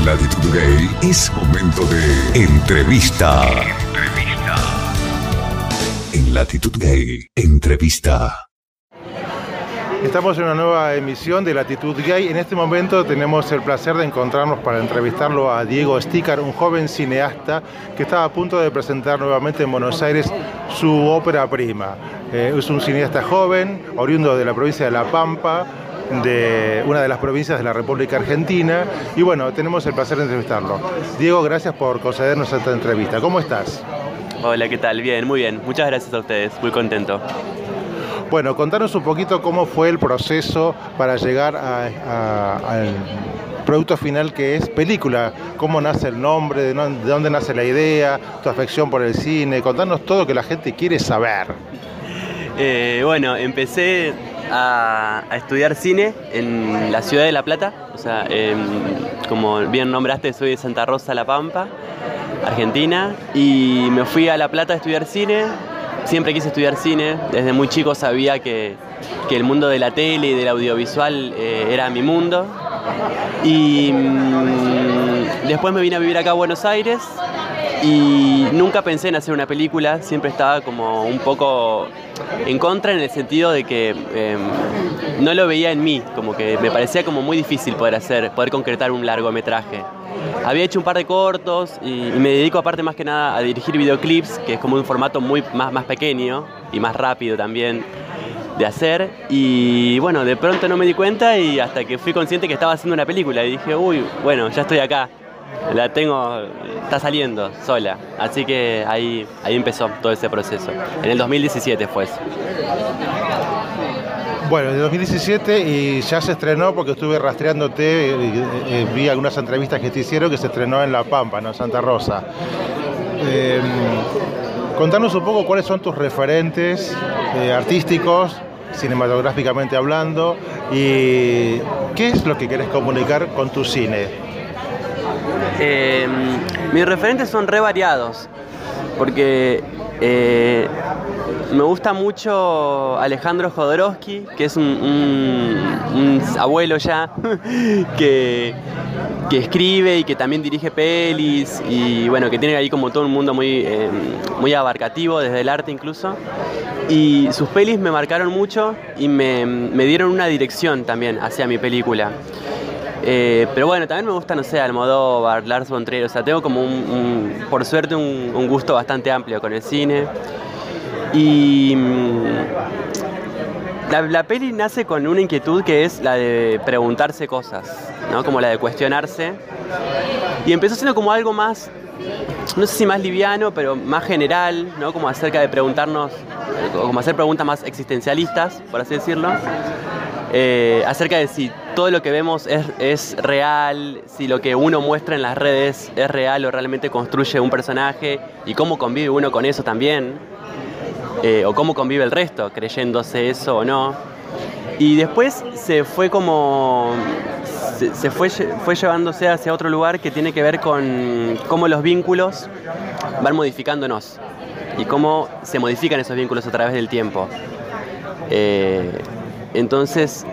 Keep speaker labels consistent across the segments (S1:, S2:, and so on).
S1: En Latitud Gay es momento de entrevista. Entrevista. En Latitud Gay, entrevista.
S2: Estamos en una nueva emisión de Latitud Gay. En este momento tenemos el placer de encontrarnos para entrevistarlo a Diego Stícar, un joven cineasta que estaba a punto de presentar nuevamente en Buenos Aires su ópera prima. Eh, es un cineasta joven, oriundo de la provincia de La Pampa, de una de las provincias de la República Argentina. Y bueno, tenemos el placer de entrevistarlo. Diego, gracias por concedernos esta entrevista. ¿Cómo estás?
S3: Hola, ¿qué tal? Bien, muy bien. Muchas gracias a ustedes. Muy contento.
S2: Bueno, contanos un poquito cómo fue el proceso para llegar al producto final que es película. ¿Cómo nace el nombre? ¿De dónde nace la idea? ¿Tu afección por el cine? Contanos todo lo que la gente quiere saber.
S3: Eh, bueno, empecé a, estudiar cine en la ciudad de La Plata. O sea, como bien nombraste, soy de Santa Rosa, La Pampa, Argentina. Y me fui a La Plata a estudiar cine siempre quise estudiar cine, desde muy chico sabía que, el mundo de la tele y del audiovisual eh, era mi mundo. Y mm, después me vine a vivir acá a Buenos Aires y nunca pensé en hacer una película, siempre estaba como un poco en contra en el sentido de que em, no lo veía en mí, como que me parecía como muy difícil poder hacer, poder concretar un largometraje. Había hecho un par de cortos y, me dedico aparte más que nada a dirigir videoclips, que es como un formato muy más, más pequeño y más rápido también de hacer. Y bueno, de pronto no me di cuenta y hasta que fui consciente que estaba haciendo una película y dije, uy, bueno, ya estoy acá. La tengo, está saliendo sola. Así que ahí, ahí empezó todo ese proceso. En el 2017 fue eso.
S2: Bueno, en 2017 y ya se estrenó porque estuve rastreándote, eh, eh, vi algunas entrevistas que te hicieron que se estrenó en La Pampa, ¿no? Santa Rosa. Em, contanos un poco cuáles son tus referentes eh, artísticos, cinematográficamente hablando, y qué es lo que querés comunicar con tu cine.
S3: Em, mis referentes son re variados, porque me gusta mucho Alejandro Jodorowsky, que es un, abuelo ya, que, escribe y que también dirige pelis y bueno, que tiene ahí como todo un mundo muy, eh, muy abarcativo, desde el arte incluso. Y sus pelis me marcaron mucho y me, dieron una dirección también hacia mi película. Eh, pero bueno, también me gusta, no sé, Almodóvar, Lars von Trier, o sea, tengo como un, por suerte un gusto bastante amplio con el cine. Y mm, la, peli nace con una inquietud que es la de preguntarse cosas, ¿no? como la de cuestionarse. Y empezó siendo como algo más, no sé si más liviano, pero más general, ¿no? como acerca de preguntarnos, como hacer preguntas más existencialistas, por así decirlo. Eh, acerca de si todo lo que vemos es, real, si lo que uno muestra en las redes es real o realmente construye un personaje y cómo convive uno con eso también. Eh, o cómo convive el resto, creyéndose eso o no. Y después se fue como. Se, fue, fue llevándose hacia otro lugar que tiene que ver con cómo los vínculos van modificándonos y cómo se modifican esos vínculos a través del tiempo. Eh, entonces,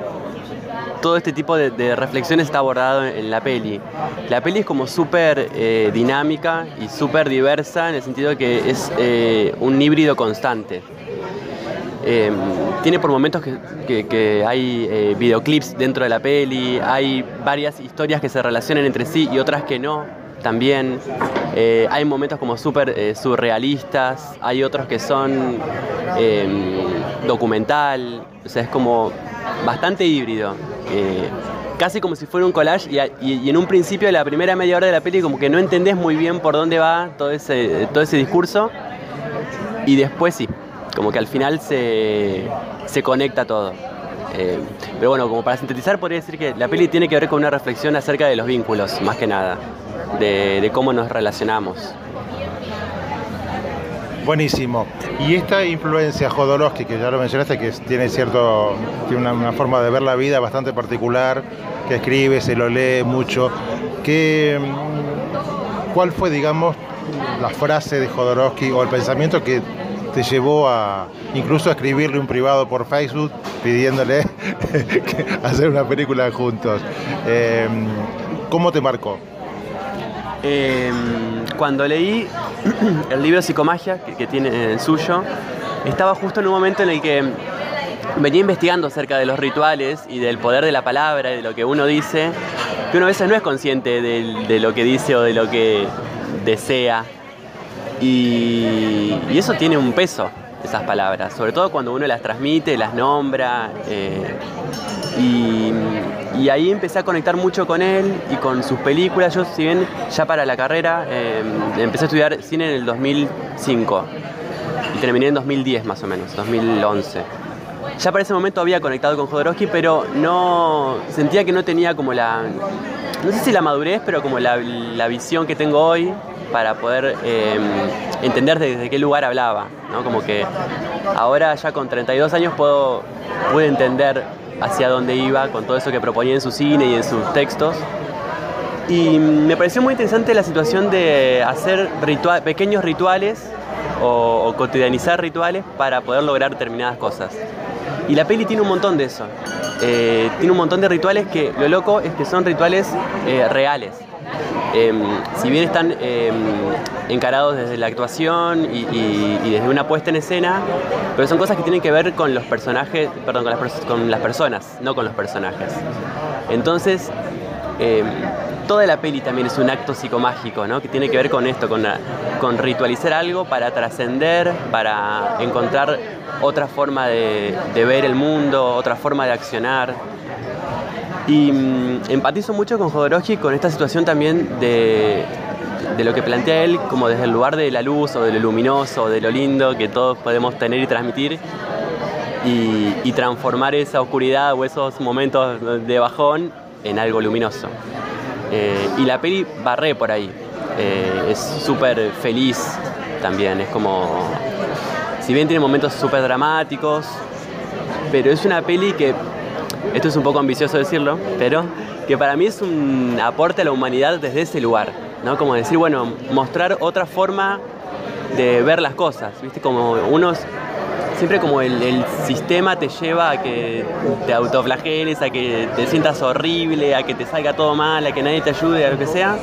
S3: todo este tipo de, reflexiones está abordado en, la peli. La peli es como súper eh, dinámica y súper diversa en el sentido que es eh, un híbrido constante. Em, tiene por momentos que, hay eh, videoclips dentro de la peli, hay varias historias que se relacionan entre sí y otras que no también. hay momentos como súper surrealistas, hay otros que son em, documental, o sea, es como bastante híbrido. Eh, casi como si fuera un collage y, en un principio la primera media hora de la peli como que no entendés muy bien por dónde va todo ese, todo ese discurso y después sí, como que al final se, conecta todo. Eh, pero bueno, como para sintetizar podría decir que la peli tiene que ver con una reflexión acerca de los vínculos, más que nada, de cómo nos relacionamos.
S2: Buenísimo. Y esta influencia Jodorowsky, que ya lo mencionaste, que tiene cierto, tiene una, forma de ver la vida bastante particular, que escribe, se lo lee mucho. ¿Qué, mm, ¿Cuál fue, digamos, la frase de Jodorowsky o el pensamiento que te llevó a incluso a escribirle un privado por Facebook pidiéndole hacer una película juntos? Eh, ¿Cómo te marcó?
S3: Em, cuando leí el libro Psicomagia, que, tiene el suyo, estaba justo en un momento en el que venía investigando acerca de los rituales y del poder de la palabra y de lo que uno dice, que uno a veces no es consciente de, lo que dice o de lo que desea. Y, eso tiene un peso, esas palabras, sobre todo cuando uno las transmite, las nombra. Eh, y, ahí empecé a conectar mucho con él y con sus películas. Yo, si bien ya para la carrera, eh, empecé a estudiar cine en el 2005 y terminé en 2010 más o menos, 2011. Ya para ese momento había conectado con Jodorowsky, pero no sentía que no tenía como la, no sé si la madurez, pero como la, visión que tengo hoy para poder eh, entender desde qué lugar hablaba, ¿no? Como que ahora ya con 32 años puedo, pude entender hacia dónde iba con todo eso que proponía en su cine y en sus textos. Y me pareció muy interesante la situación de hacer pequeños rituales o, cotidianizar rituales para poder lograr determinadas cosas. Y la peli tiene un montón de eso. Eh, tiene un montón de rituales que lo loco es que son rituales eh, reales. Em, si bien están em, encarados desde la actuación y, desde una puesta en escena, pero son cosas que tienen que ver con los personajes, perdón, con las, personas, no con los personajes. Entonces, em, toda la peli también es un acto psicomágico, ¿no? Que tiene que ver con esto, con, con ritualizar algo para trascender, para encontrar otra forma de, ver el mundo, otra forma de accionar. Y mm, empatizo mucho con Jodorowsky con esta situación también de, lo que plantea él como desde el lugar de la luz o de lo luminoso, de lo lindo que todos podemos tener y transmitir y, transformar esa oscuridad o esos momentos de bajón en algo luminoso. Eh, y la peli barré por ahí. Eh, es súper feliz también, es como si bien tiene momentos súper dramáticos, pero es una peli que, esto es un poco ambicioso decirlo, pero que para mí es un aporte a la humanidad desde ese lugar, ¿no? Como decir, bueno, mostrar otra forma de ver las cosas, ¿viste? Como unos, siempre como el, sistema te lleva a que te autoflageles, a que te sientas horrible, a que te salga todo mal, a que nadie te ayude, a lo que sea.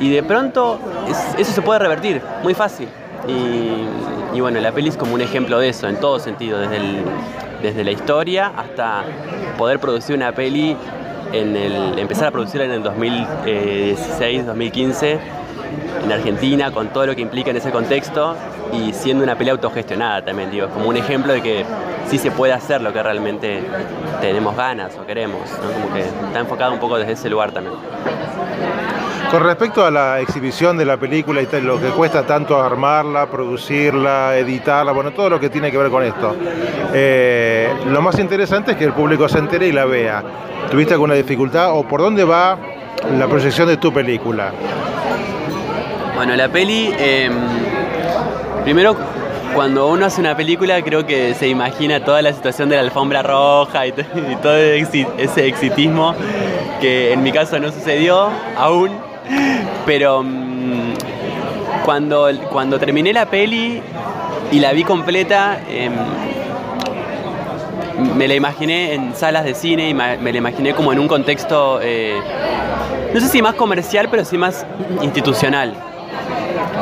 S3: Y de pronto eso se puede revertir, muy fácil. Y, bueno, la peli es como un ejemplo de eso, en todo sentido, desde, desde la historia hasta poder producir una peli, empezar a producirla en el 2016, 2015, en Argentina, con todo lo que implica en ese contexto y siendo una peli autogestionada también, digo, como un ejemplo de que sí se puede hacer lo que realmente tenemos ganas o queremos, como que está enfocado un poco desde ese lugar también.
S2: Con respecto a la exhibición de la película y lo que cuesta tanto armarla, producirla, editarla, bueno, todo lo que tiene que ver con esto, eh, lo más interesante es que el público se entere y la vea. ¿Tuviste alguna dificultad o por dónde va la proyección de tu película?
S3: Bueno, la peli, em, primero cuando uno hace una película creo que se imagina toda la situación de la alfombra roja y, todo ese exitismo que en mi caso no sucedió aún pero mm, cuando, cuando terminé la peli y la vi completa, em, me la imaginé en salas de cine y me, la imaginé como en un contexto, eh, no sé si más comercial, pero sí más institucional.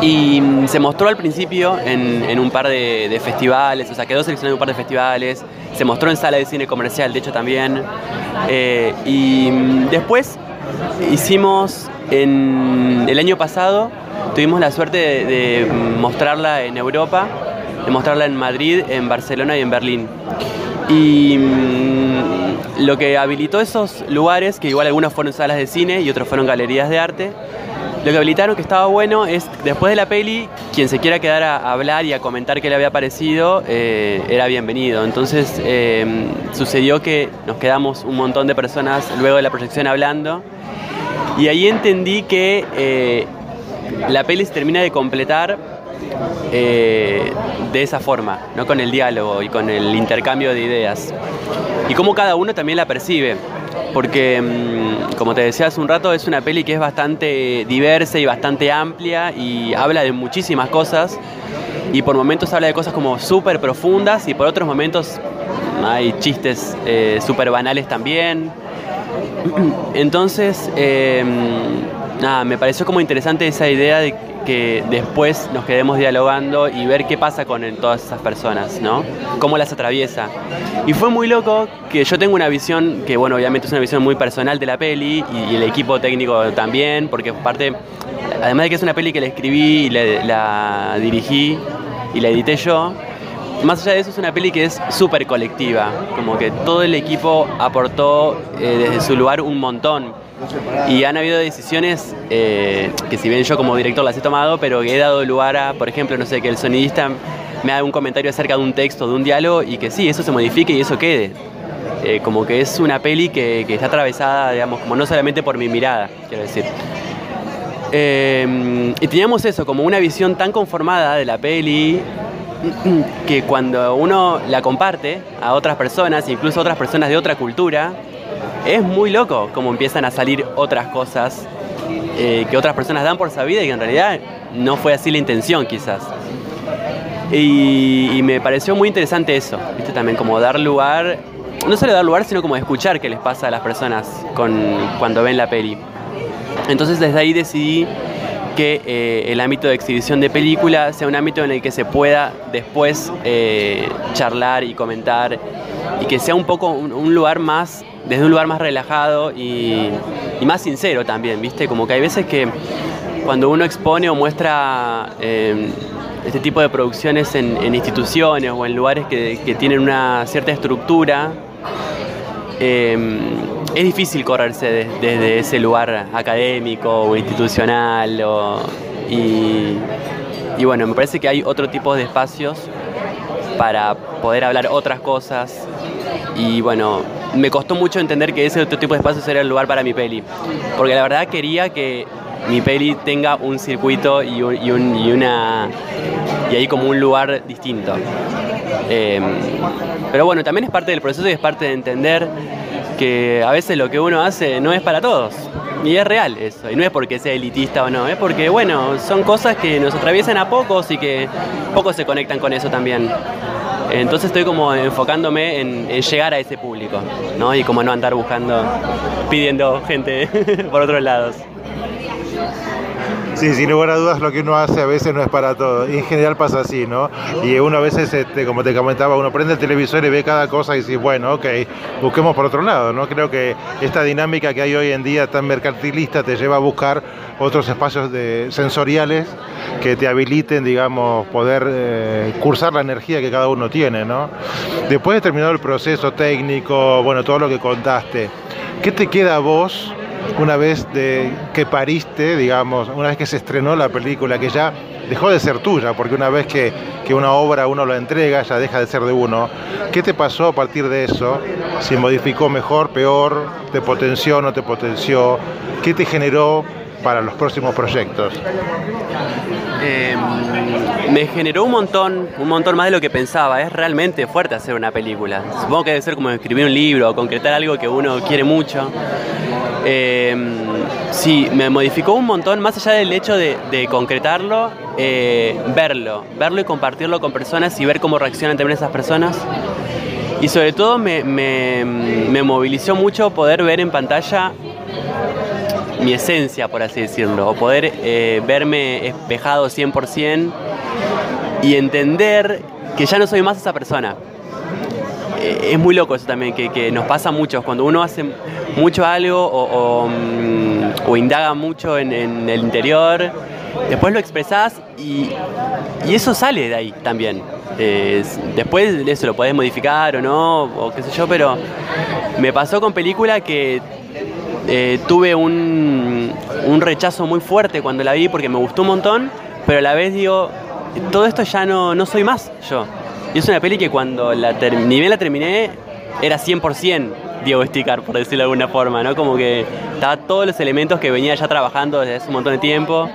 S3: Y mm, se mostró al principio en, un par de, festivales, o sea, quedó seleccionado en un par de festivales, se mostró en sala de cine comercial, de hecho también. Eh, y mm, después hicimos en el año pasado tuvimos la suerte de, mostrarla en Europa, de mostrarla en Madrid, en Barcelona y en Berlín. Y mm, lo que habilitó esos lugares, que igual algunos fueron salas de cine y otros fueron galerías de arte, lo que habilitaron que estaba bueno es, después de la peli, quien se quiera quedar a hablar y a comentar qué le había parecido, eh, era bienvenido. Entonces eh, sucedió que nos quedamos un montón de personas luego de la proyección hablando y ahí entendí que eh, la peli se termina de completar eh, de esa forma, ¿no? con el diálogo y con el intercambio de ideas. Y cómo cada uno también la percibe. Porque, mm, como te decía hace un rato, es una peli que es bastante diversa y bastante amplia y habla de muchísimas cosas. Y por momentos habla de cosas como súper profundas y por otros momentos hay chistes eh, súper banales también. Entonces, em, nada, me pareció como interesante esa idea de que después nos quedemos dialogando y ver qué pasa con todas esas personas, ¿no? Cómo las atraviesa. Y fue muy loco que yo tengo una visión, que bueno, obviamente es una visión muy personal de la peli y, el equipo técnico también, porque parte, además de que es una peli que la escribí y la dirigí y la edité yo, más allá de eso es una peli que es súper colectiva, como que todo el equipo aportó eh, desde su lugar un montón. Y han habido decisiones eh, que si bien yo como director las he tomado, pero que he dado lugar a, por ejemplo, no sé, que el sonidista me haga un comentario acerca de un texto, de un diálogo, y que sí, eso se modifique y eso quede. Eh, como que es una peli que, está atravesada, digamos, como no solamente por mi mirada, quiero decir. y teníamos eso, como una visión tan conformada de la peli, que cuando uno la comparte a otras personas, incluso otras personas de otra cultura, es muy loco como empiezan a salir otras cosas eh, que otras personas dan por sabida y que en realidad no fue así la intención quizás. Y, me pareció muy interesante eso, ¿viste? También como dar lugar, no solo dar lugar, sino como escuchar qué les pasa a las personas cuando ven la peli. Entonces desde ahí decidí que eh, el ámbito de exhibición de película sea un ámbito en el que se pueda después eh, charlar y comentar y que sea un poco un, lugar más, desde un lugar más relajado y, más sincero también, ¿viste? Como que hay veces que cuando uno expone o muestra eh, este tipo de producciones en, instituciones o en lugares que, tienen una cierta estructura, es difícil correrse desde ese lugar académico o institucional. y, bueno, me parece que hay otro tipo de espacios para poder hablar otras cosas. Y bueno, me costó mucho entender que ese otro tipo de espacios era el lugar para mi peli. Porque la verdad quería que mi peli tenga un circuito y, una. y ahí como un lugar distinto. Em, pero bueno, también es parte del proceso y es parte de entender que a veces lo que uno hace no es para todos. Y es real eso. Y no es porque sea elitista o no, es porque, bueno, son cosas que nos atraviesan a pocos y que pocos se conectan con eso también. Entonces estoy como enfocándome en, llegar a ese público, ¿no? Y como no andar buscando, pidiendo gente por otros lados.
S2: Sí, sin lugar a dudas lo que uno hace a veces no es para todo. En general pasa así, ¿no? Y uno a veces, este, como te comentaba, uno prende el televisor y ve cada cosa y dice, bueno, ok, busquemos por otro lado, ¿no? Creo que esta dinámica que hay hoy en día tan mercantilista te lleva a buscar otros espacios de, sensoriales que te habiliten, digamos, poder eh, cursar la energía que cada uno tiene, ¿no? Después de terminado el proceso técnico, bueno, todo lo que contaste, ¿qué te queda a vos una vez de, que pariste, digamos, una vez que se estrenó la película, que ya dejó de ser tuya, porque una vez que, una obra uno la entrega, ya deja de ser de uno. ¿Qué te pasó a partir de eso? ¿Si modificó mejor, peor? ¿Te potenció, o no te potenció? ¿Qué te generó para los próximos proyectos?
S3: Em, me generó un montón, un montón más de lo que pensaba. Es realmente fuerte hacer una película. Supongo que debe ser como escribir un libro o concretar algo que uno quiere mucho. Eh, sí, me modificó un montón, más allá del hecho de, concretarlo, eh, verlo, verlo y compartirlo con personas y ver cómo reaccionan también esas personas. Y sobre todo me, movilizó mucho poder ver en pantalla mi esencia, por así decirlo, o poder eh, verme espejado 100% y entender que ya no soy más esa persona. Es muy loco eso también, que, nos pasa mucho. Cuando uno hace mucho algo o, mm, indaga mucho en, el interior, después lo expresás y, eso sale de ahí también. después eso lo podés modificar o no, o qué sé yo, pero me pasó con película que eh, tuve un, rechazo muy fuerte cuando la vi porque me gustó un montón, pero a la vez digo, todo esto ya no, no soy más yo. Y es una peli que cuando la bien la terminé, era 100% Diego por decirlo de alguna forma, ¿no? Como que estaba todos los elementos que venía ya trabajando desde hace un montón de tiempo.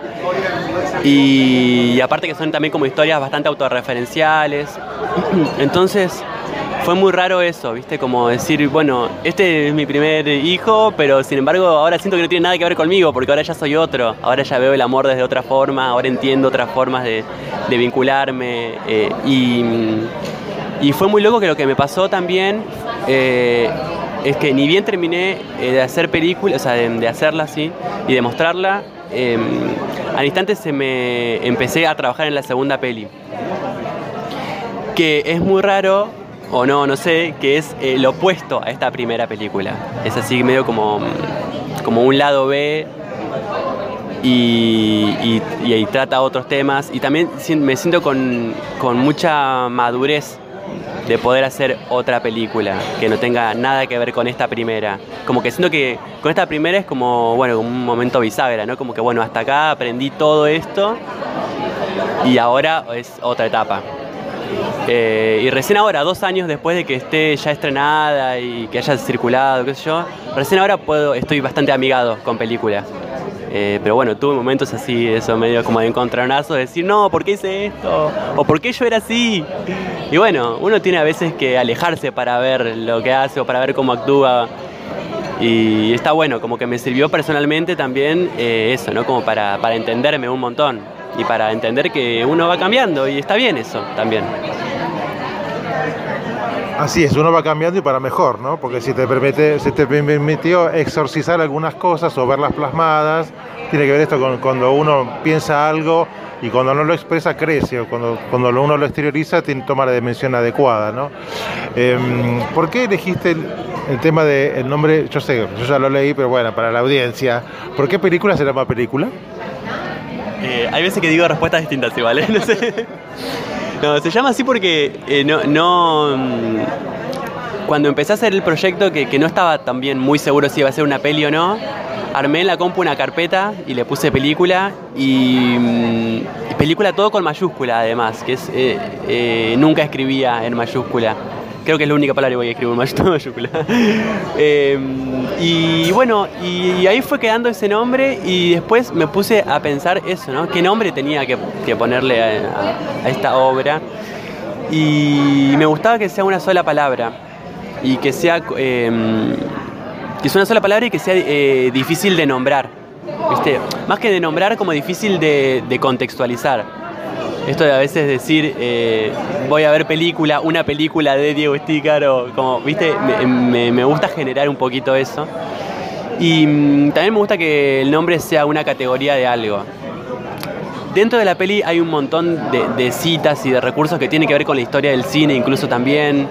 S3: Y aparte que son también como historias bastante autorreferenciales. Entonces, fue muy raro eso, ¿viste? Como decir, bueno, este es mi primer hijo, pero sin embargo ahora siento que no tiene nada que ver conmigo, porque ahora ya soy otro, ahora ya veo el amor desde otra forma, ahora entiendo otras formas de, vincularme. Eh, y, fue muy loco que lo que me pasó también eh, es que ni bien terminé eh, de hacer película, o sea, de, hacerla así y de mostrarla, al instante se me empecé a trabajar en la segunda peli. Que es muy raro, o no, no sé, que es el opuesto a esta primera película. Es así medio como, como un lado B y, y, trata otros temas. Y también me siento con, con mucha madurez de poder hacer otra película que no tenga nada que ver con esta primera. Como que siento que con esta primera es como, bueno, un momento bisagra, ¿no? Como que, bueno, hasta acá aprendí todo esto y ahora es otra etapa. Eh, y recién ahora, dos años después de que esté ya estrenada y que haya circulado, qué sé yo, recién ahora puedo, estoy bastante amigado con películas. Eh, pero bueno, tuve momentos así, eso medio como de encontronazo, de decir, no, ¿por qué hice esto? ¿O por qué yo era así? Y bueno, uno tiene a veces que alejarse para ver lo que hace o para ver cómo actúa. Y está bueno, como que me sirvió personalmente también eh, eso, ¿no? Como para, para entenderme un montón y para entender que uno va cambiando y está bien eso también.
S2: Así es, uno va cambiando y para mejor, ¿no? Porque si te permite, si te permitió exorcizar algunas cosas o verlas plasmadas, tiene que ver esto con cuando uno piensa algo y cuando no lo expresa crece, o cuando, cuando uno lo exterioriza tiene, toma la dimensión adecuada, ¿no? Em, ¿Por qué elegiste el, tema del nombre? Yo sé, yo ya lo leí, pero bueno, para la audiencia, ¿por qué película se llama película?
S3: Eh, hay veces que digo respuestas distintas ¿vale? No sé. No, se llama así porque eh, no, mm, Cuando empecé a hacer el proyecto, que, no estaba también muy seguro si iba a ser una peli o no, armé en la compu una carpeta y le puse película y, mm, película todo con mayúscula además, que es eh, eh, nunca escribía en mayúscula. Creo que es la única palabra que voy a escribir en mayúscula. Em, y bueno, y, ahí fue quedando ese nombre y después me puse a pensar eso, ¿no? ¿Qué nombre tenía que, ponerle a, esta obra? Y me gustaba que sea una sola palabra y que sea, em, que sea una sola palabra y que sea eh, difícil de nombrar. Más que de nombrar, como difícil de contextualizar. Esto de a veces decir, eh, voy a ver película, una película de Diego Sticker, o como, viste, me, gusta generar un poquito eso. Y mm, también me gusta que el nombre sea una categoría de algo. Dentro de la peli hay un montón de, citas y de recursos que tienen que ver con la historia del cine, incluso también.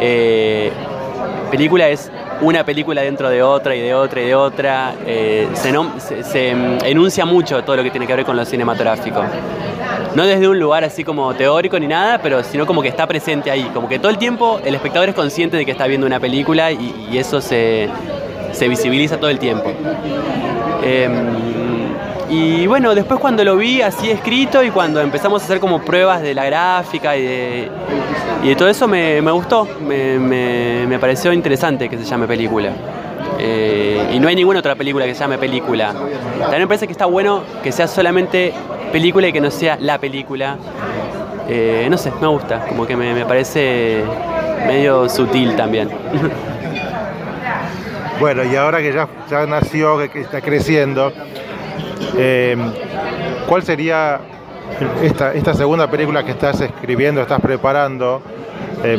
S3: Eh, película es una película dentro de otra y de otra y de otra. Eh, se, se, mm, enuncia mucho todo lo que tiene que ver con lo cinematográfico no desde un lugar así como teórico ni nada, pero sino como que está presente ahí, como que todo el tiempo el espectador es consciente de que está viendo una película y, eso se, visibiliza todo el tiempo. Em, y bueno, después cuando lo vi así escrito y cuando empezamos a hacer como pruebas de la gráfica y de, todo eso me, gustó, me, pareció interesante que se llame película. Eh, y no hay ninguna otra película que se llame película. También me parece que está bueno que sea solamente película y que no sea la película. Eh, no sé, me gusta, como que me, parece medio sutil también.
S2: Bueno, y ahora que ya, ya nació, que está creciendo, eh, ¿cuál sería esta, esta segunda película que estás escribiendo, estás preparando? Eh,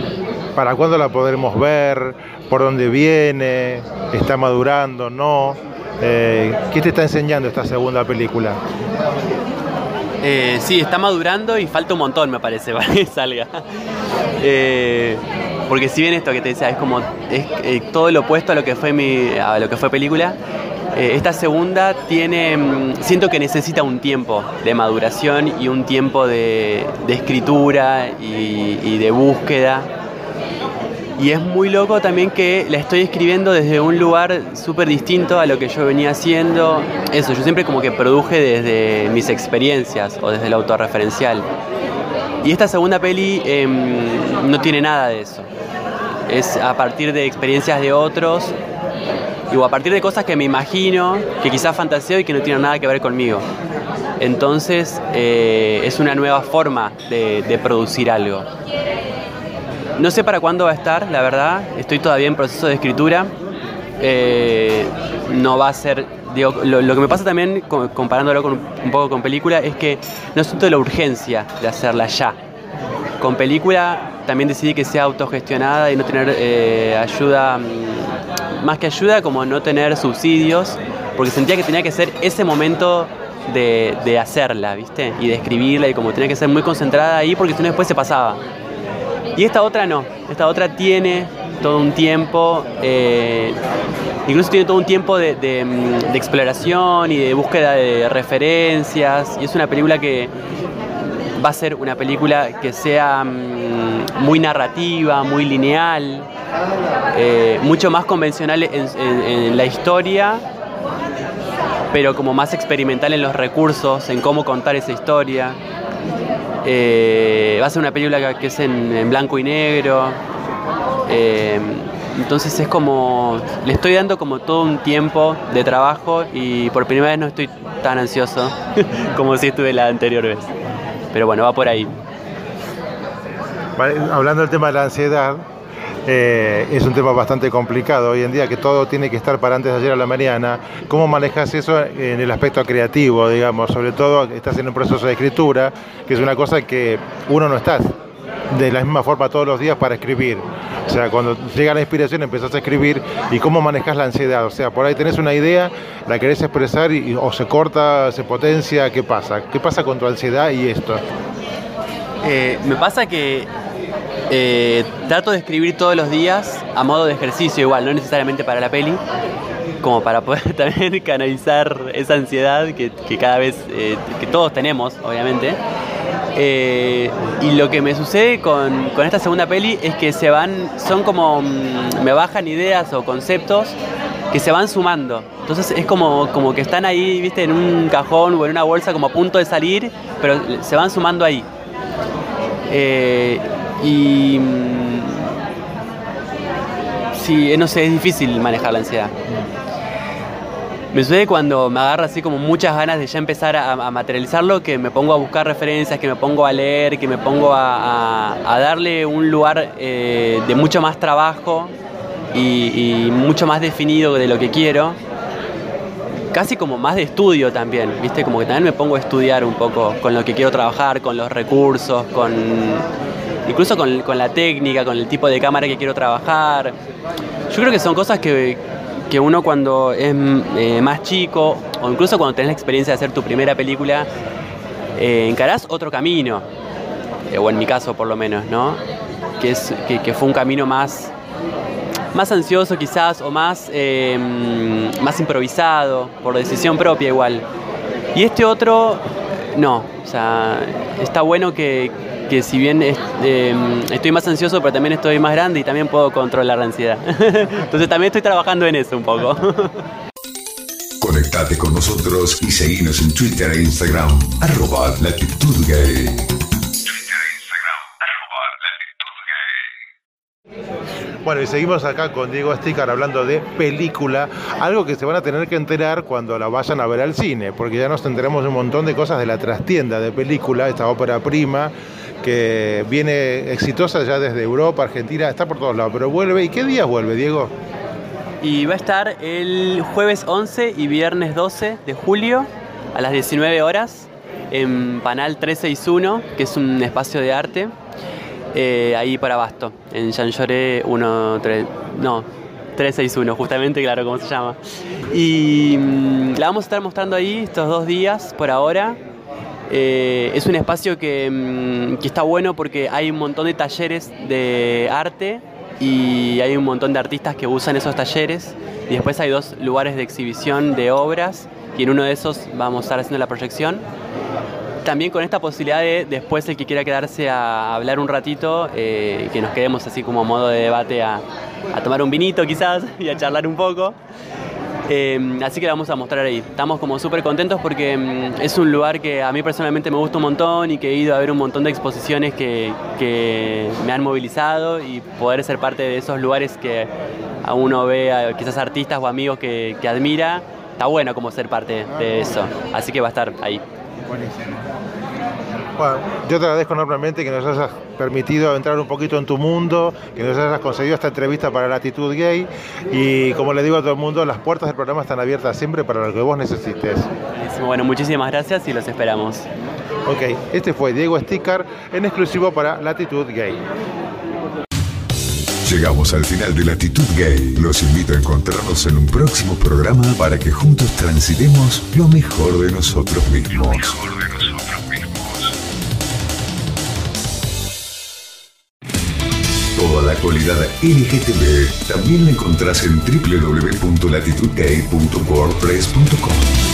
S2: ¿Para cuándo la podremos ver? ¿Por dónde viene? ¿Está madurando? ¿No? ¿Qué te está enseñando esta segunda película?
S3: Eh, sí, está madurando y falta un montón, me parece, para que salga. Eh, porque si bien esto que te decía es como es, eh, todo lo opuesto a lo que fue mi, a lo que fue película, esta segunda tiene, mm, siento que necesita un tiempo de maduración y un tiempo de, escritura y de búsqueda y es muy loco también que la estoy escribiendo desde un lugar súper distinto a lo que yo venía haciendo. Eso, yo siempre como que produje desde mis experiencias o desde lo autorreferencial. Y esta segunda peli em, no tiene nada de eso. Es a partir de experiencias de otros o a partir de cosas que me imagino, que quizás fantaseo y que no tienen nada que ver conmigo. Entonces eh, es una nueva forma de producir algo. No sé para cuándo va a estar, la verdad. Estoy todavía en proceso de escritura. Eh, no va a ser. Digo, lo, que me pasa también, comparándolo con, un poco con película, es que no siento la urgencia de hacerla ya. Con película también decidí que sea autogestionada y no tener eh, ayuda mm, más que ayuda, como no tener subsidios, porque sentía que tenía que ser ese momento de, de hacerla, ¿viste? Y de escribirla y como tenía que ser muy concentrada ahí porque si no después se pasaba. Y esta otra no, esta otra tiene todo un tiempo, eh, incluso tiene todo un tiempo mm, de exploración y de búsqueda de referencias, y es una película que va a ser una película que sea mm, muy narrativa, muy lineal, eh, mucho más convencional en, en- en la historia, pero como más experimental en los recursos, en cómo contar esa historia. Eh, va a ser una película que, es en, blanco y negro. Eh, entonces es como, le estoy dando como todo un tiempo de trabajo y por primera vez no estoy tan ansioso como si estuve la anterior vez. Pero bueno, va por ahí.
S2: Hablando del tema de la ansiedad, eh, es un tema bastante complicado hoy en día, que todo tiene que estar para antes de ayer a la mañana. ¿Cómo manejas eso en el aspecto creativo, digamos? Sobre todo, estás en un proceso de escritura, que es una cosa que uno no está de la misma forma todos los días para escribir. O sea, cuando llega la inspiración empezás a escribir y cómo manejas la ansiedad. O sea, por ahí tenés una idea, la querés expresar o se corta, se potencia, ¿qué pasa? ¿Qué pasa con tu ansiedad y esto?
S3: Eh, me pasa que eh, trato de escribir todos los días a modo de ejercicio igual, no necesariamente para la peli, como para poder también canalizar esa ansiedad que, cada vez, eh, que todos tenemos, obviamente. Eh, y lo que me sucede con, con esta segunda peli es que se van, son como, mm, me bajan ideas o conceptos que se van sumando. Entonces es como, como que están ahí, viste, en un cajón o en una bolsa como a punto de salir, pero se van sumando ahí. Y. mm, Sí, no sé, es difícil manejar la ansiedad. Me sucede cuando me agarra así como muchas ganas de ya empezar a, materializarlo, que me pongo a buscar referencias, que me pongo a leer, que me pongo a, darle un lugar eh, de mucho más trabajo y mucho más definido de lo que quiero. Casi como más de estudio también, ¿viste? Como que también me pongo a estudiar un poco con lo que quiero trabajar, con los recursos, con incluso con, la técnica, con el tipo de cámara que quiero trabajar. Yo creo que son cosas que, que uno cuando es eh, más chico, o incluso cuando tenés la experiencia de hacer tu primera película, eh, encarás otro camino, eh, o en mi caso por lo menos, ¿no? Que, es, que, fue un camino más, más ansioso quizás, o más, eh, más improvisado, por decisión propia igual. Y este otro, no, o sea, está bueno que, que si bien es- eh, estoy más ansioso, pero también estoy más grande y también puedo controlar la ansiedad. Entonces también estoy trabajando en eso un poco.
S1: Conectate con nosotros y seguinos en Twitter e Instagram, arroba latitud gay.
S2: Bueno, y seguimos acá con Diego Sticar hablando de película, algo que se van a tener que enterar cuando la vayan a ver al cine, porque ya nos enteramos de un montón de cosas de la trastienda de película, esta ópera prima, que viene exitosa ya desde Europa, Argentina, está por todos lados, pero vuelve. ¿Y qué días vuelve, Diego?
S3: Y va a estar el jueves 11 y viernes 12 de julio a las 19 horas en Panal 361, que es un espacio de arte, eh, ahí para Abasto, en Jean Lloré 1, 3, no, 361, justamente, claro, cómo se llama. Y mm, la vamos a estar mostrando ahí estos dos días por ahora. Eh, es un espacio que, mm, que está bueno porque hay un montón de talleres de arte y hay un montón de artistas que usan esos talleres. Y después hay dos lugares de exhibición de obras y en uno de esos vamos a estar haciendo la proyección. También con esta posibilidad de después el que quiera quedarse a hablar un ratito, eh, que nos quedemos así como modo de debate a tomar un vinito quizás y a charlar un poco. Eh, así que la vamos a mostrar ahí. Estamos como súper contentos porque mm, es un lugar que a mí personalmente me gusta un montón y que he ido a ver un montón de exposiciones que, que me han movilizado y poder ser parte de esos lugares que a uno ve a quizás artistas o amigos que, que admira. Está bueno como ser parte de eso. Así que va a estar ahí.
S2: Bueno, yo te agradezco enormemente que nos hayas permitido entrar un poquito en tu mundo, que nos hayas conseguido esta entrevista para Latitud Gay y como le digo a todo el mundo, las puertas del programa están abiertas siempre para lo que vos necesites.
S3: Bueno, muchísimas gracias y los esperamos.
S2: Ok, este fue Diego Sticker en exclusivo para Latitud Gay.
S1: Llegamos al final de Latitud Gay. Los invito a encontrarnos en un próximo programa para que juntos transitemos lo mejor de nosotros mismos. Toda la actualidad LGTB también la encontrás en www.latitudgay.wordpress.com.